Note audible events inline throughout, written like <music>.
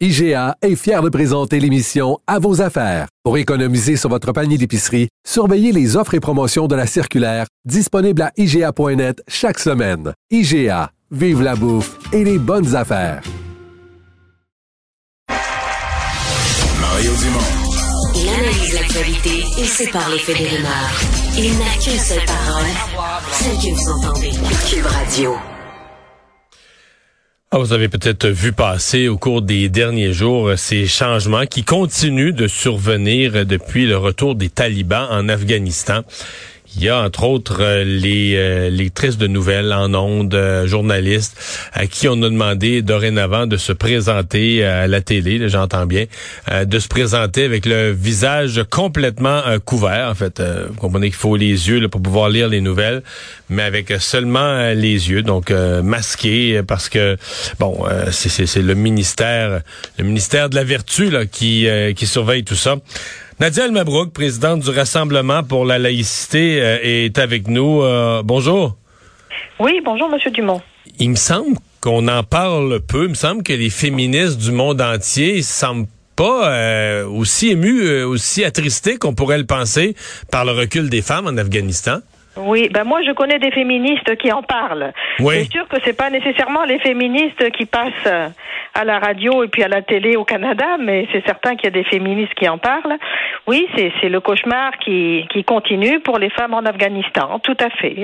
IGA est fier de présenter l'émission À vos affaires. Pour économiser sur votre panier d'épicerie, surveillez les offres et promotions de la circulaire disponible à IGA.net chaque semaine. IGA, vive la bouffe et les bonnes affaires. Mario Dumont. Il analyse l'actualité et sépare les faits des rumeurs. Il n'a qu'une seule parole, celle que vous entendez. Cube Radio. Ah, vous avez peut-être vu passer au cours des derniers jours ces changements qui continuent de survenir depuis le retour des talibans en Afghanistan. Il y a entre autres euh, les, euh, les tristes de nouvelles en ondes, euh, journalistes, à qui on a demandé dorénavant de se présenter à la télé, j'entends bien, de se présenter avec le visage complètement couvert. En fait, vous comprenez qu'il faut les yeux là, pour pouvoir lire les nouvelles, mais avec seulement les yeux, donc masqués, parce que bon, c'est le ministère, le ministère de la vertu là, qui, qui surveille tout ça. Nadia Mabrouk, présidente du Rassemblement pour la laïcité, euh, est avec nous. Euh, bonjour. Oui, bonjour, Monsieur Dumont. Il me semble qu'on en parle peu. Il me semble que les féministes du monde entier semblent pas euh, aussi émus, aussi attristés qu'on pourrait le penser par le recul des femmes en Afghanistan. Oui, ben moi je connais des féministes qui en parlent. Oui. C'est sûr que c'est pas nécessairement les féministes qui passent à la radio et puis à la télé au Canada, mais c'est certain qu'il y a des féministes qui en parlent. Oui, c'est le cauchemar qui, qui continue pour les femmes en Afghanistan, tout à fait.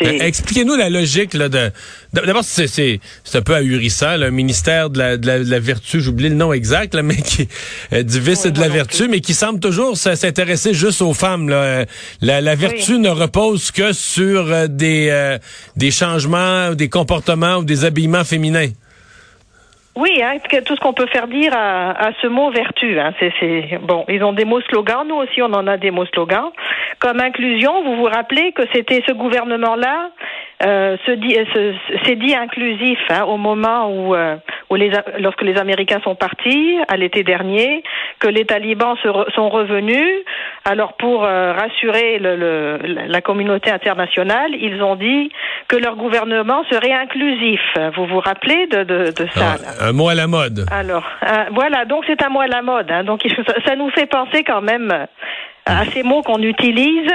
Ben, expliquez-nous la logique là, de. D'abord, c'est un peu ahurissant, le ministère de la, de la, vertu, j'oublie le nom exact, là, <laughs> mais qui euh, du vice et de la vertu, mais qui semble toujours s'intéresser juste aux femmes. Là. La, la vertu ne repose que sur euh, des, euh, des changements, des comportements ou des habillements féminins. Oui, hein, tout ce qu'on peut faire dire à, ce mot vertu. Hein, c'est, bon, ils ont des mots slogans. Nous aussi, on en a des mots slogans. Comme inclusion, vous vous rappelez que c'était ce gouvernement-là euh, se dit, s'est dit inclusif hein, au moment où, euh, les, lorsque les Américains sont partis à l'été dernier, que les talibans sont revenus. Alors pour euh, rassurer le, le, la communauté internationale, ils ont dit que leur gouvernement serait inclusif. Vous vous rappelez de, de, de ça Un mot à la mode. Alors voilà, donc c'est un mot à la mode. Hein, donc ça nous fait penser quand même à ces mots qu'on utilise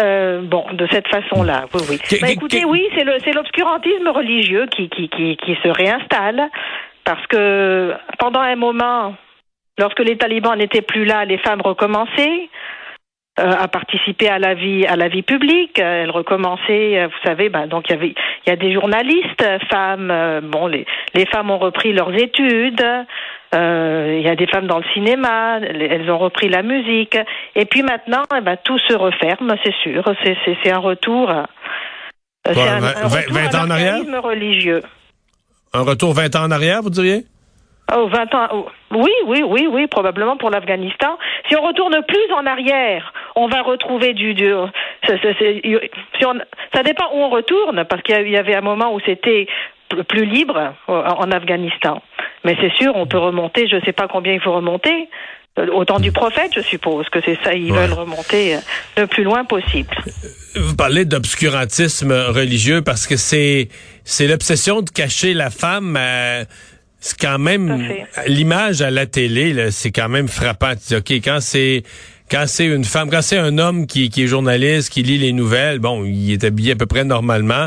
euh, bon, de cette façon-là, oui, oui. Bah, écoutez, oui, c'est le c'est l'obscurantisme religieux qui, qui, qui, qui se réinstalle parce que pendant un moment, lorsque les talibans n'étaient plus là, les femmes recommençaient. Euh, à participer à la vie à la vie publique. Elles recommençaient, euh, vous savez, ben, donc il y avait il y a des journalistes femmes. Euh, bon, les les femmes ont repris leurs études. Euh, il y a des femmes dans le cinéma, elles ont repris la musique. Et puis maintenant, eh ben, tout se referme, c'est sûr. C'est un retour. Euh, c'est un, 20, ans en arrière? religieux. Un retour 20 ans en arrière, vous diriez? Oh, 20 ans. Oh, oui, oui, oui, oui, probablement pour l'Afghanistan. Si on retourne plus en arrière, on va retrouver du. du ça, si on, ça dépend où on retourne, parce qu'il y avait un moment où c'était plus libre en Afghanistan. Mais c'est sûr, on peut remonter, je ne sais pas combien il faut remonter. Euh, au temps du prophète, je suppose que c'est ça, ils veulent remonter euh, le plus loin possible. Vous parlez d'obscurantisme religieux parce que c'est c'est l'obsession de cacher la femme. Euh, c'est quand même l'image à la télé, c'est quand même frappant. Ok, quand c'est quand c'est une femme, quand c'est un homme qui, qui est journaliste, qui lit les nouvelles, bon, il est habillé à peu près normalement.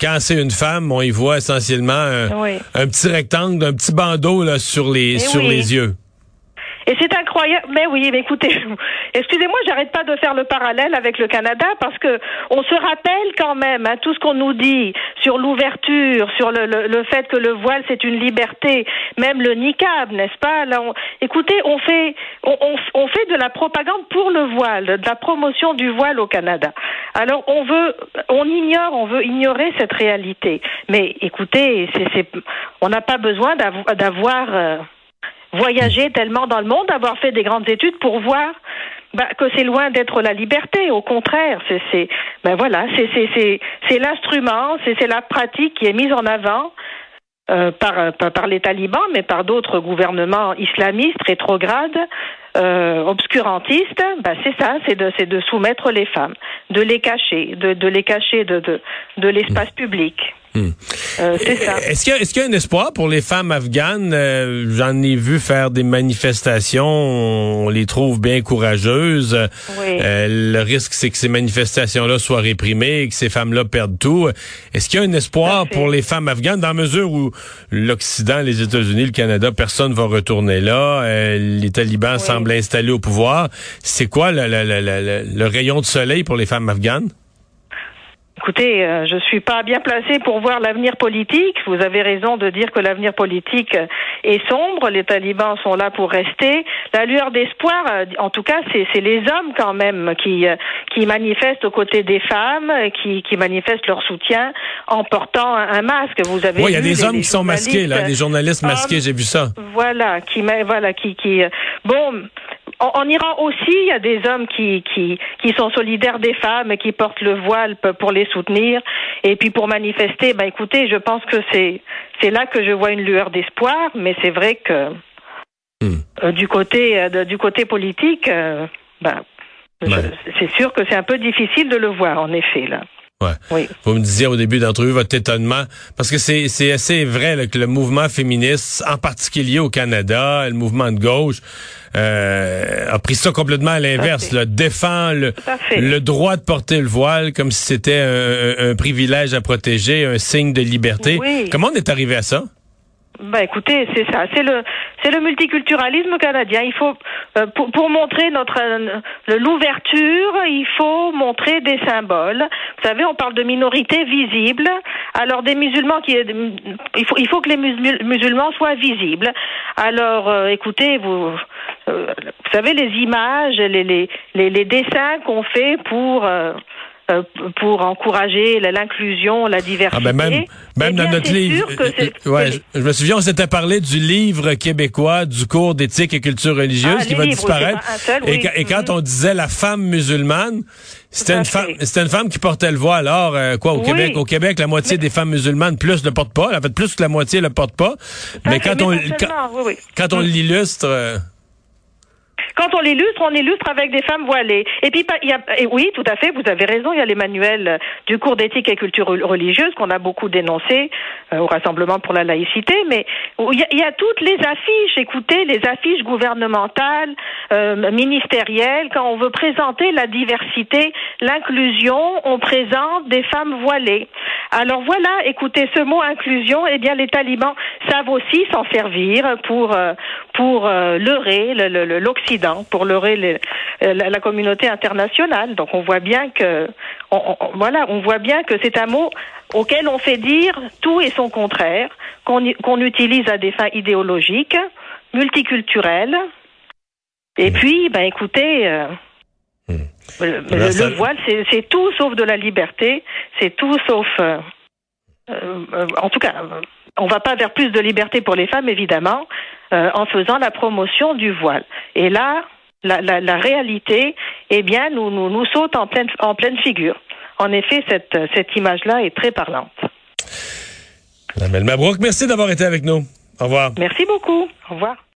Quand c'est une femme, on y voit essentiellement un, petit rectangle, un petit bandeau là, sur les, eh sur les yeux. Et c'est incroyable. Mais oui, écoutez, <laughs> excusez-moi, j'arrête pas de faire le parallèle avec le Canada parce que on se rappelle quand même hein, tout ce qu'on nous dit sur l'ouverture, sur le, le, fait que le voile c'est une liberté, même le niqab, n'est-ce pas? Là, écoutez, on fait on, on, fait de la propagande pour le voile, de la promotion du voile au Canada. Alors on veut, on ignore, on veut ignorer cette réalité. Mais écoutez, on n'a pas besoin d'avoir euh, voyagé tellement dans le monde, avoir fait des grandes études pour voir bah, que c'est loin d'être la liberté. Au contraire, c'est, ben voilà, c'est, l'instrument, c'est, la pratique qui est mise en avant. Euh, par, par, les talibans, mais par d'autres gouvernements islamistes, rétrogrades, euh, obscurantistes, bah c'est ça, c'est de, de soumettre les femmes, de les cacher, de, les cacher de l'espace public. Hmm. Euh, est-ce qu'il y, est y, a un espoir pour les femmes afghanes? Euh, j'en ai vu faire des manifestations, on les trouve bien courageuses. Euh, le risque, c'est que ces manifestations-là soient réprimées, que ces femmes-là perdent tout. Est-ce qu'il y a un espoir pour les femmes afghanes dans la mesure où l'Occident, les États-Unis, le Canada, personne va retourner là, les talibans semblent installés au pouvoir. C'est quoi le, le rayon de soleil pour les femmes afghanes? Écoutez, euh, je suis pas bien placée pour voir l'avenir politique. Vous avez raison de dire que l'avenir politique est sombre. Les talibans sont là pour rester. La lueur d'espoir, euh, en tout cas, c'est les hommes quand même qui euh, qui manifestent aux côtés des femmes, qui, qui manifestent leur soutien en portant un masque. Vous avez Oui, il y a des hommes qui sont masqués là, des journalistes masqués, j'ai vu ça. Voilà, qui voilà qui qui bon en, Iran aussi, il y a des hommes qui, qui, qui sont solidaires des femmes et qui portent le voile pour les soutenir. Et puis pour manifester, bah écoutez, je pense que c'est c'est là que je vois une lueur d'espoir, mais c'est vrai que hmm. euh, du côté euh, du côté politique, euh, bah, c'est sûr que c'est un peu difficile de le voir, en effet là. Oui. Vous me disiez au début d'entrevue votre étonnement, parce que c'est, assez vrai que le mouvement féministe, en particulier au Canada, le mouvement de gauche, euh, a pris ça complètement à l'inverse, défend le, le, droit de porter le voile comme si c'était un, privilège à protéger, un signe de liberté. Comment on est arrivé à ça? Ben écoutez, c'est ça, c'est le c'est le multiculturalisme canadien. Il faut euh, pour, montrer notre euh, l'ouverture, il faut montrer des symboles. Vous savez, on parle de minorités visibles. Alors des musulmans qui il faut il faut que les musulmans soient visibles. Alors euh, écoutez, vous vous savez les images, les les les, dessins qu'on fait pour pour encourager l'inclusion, la diversité. Ah ben même même dans notre livre, euh, ouais, je, me souviens, on s'était parlé du livre québécois du cours d'éthique et culture religieuse ah, qui va disparaître. et, quand mm-hmm. on disait la femme musulmane, c'était une femme, c'était une femme qui portait le voile. Alors euh, quoi au Québec, au Québec, la moitié des femmes musulmanes plus le portent pas. En fait, plus que la moitié le portent pas. Mais quand, on, quand, on mm. l'illustre quand on l'illustre, on illustre avec des femmes voilées. Et puis, il y a, oui, tout à fait, vous avez raison, il y a les manuels du cours d'éthique et culture religieuse qu'on a beaucoup dénoncé euh, au Rassemblement pour la laïcité, mais il y, a, il y, a, toutes les affiches, écoutez, les affiches gouvernementales, euh, ministérielles, quand on veut présenter la diversité, l'inclusion, on présente des femmes voilées. Alors voilà, écoutez, ce mot inclusion, eh bien, les talibans savent aussi s'en servir pour, euh, pour euh, leurrer l'Occident pour leurrer euh, la, communauté internationale. Donc on voit bien que, voilà, on voit bien que c'est un mot auquel on fait dire tout et son contraire, qu'on utilise à des fins idéologiques, multiculturelles. Et mmh. puis, ben écoutez. Euh, mmh. Le, voile, c'est tout sauf de la liberté, c'est tout sauf, euh, en tout cas, on va pas vers plus de liberté pour les femmes, évidemment, euh, en faisant la promotion du voile. Et là, la, la, la réalité, eh bien, nous, nous, nous saute en pleine, en pleine figure. En effet, cette, cette image-là est très parlante. Madame Mabrouk, merci d'avoir été avec nous. Au revoir. Merci beaucoup. Au revoir.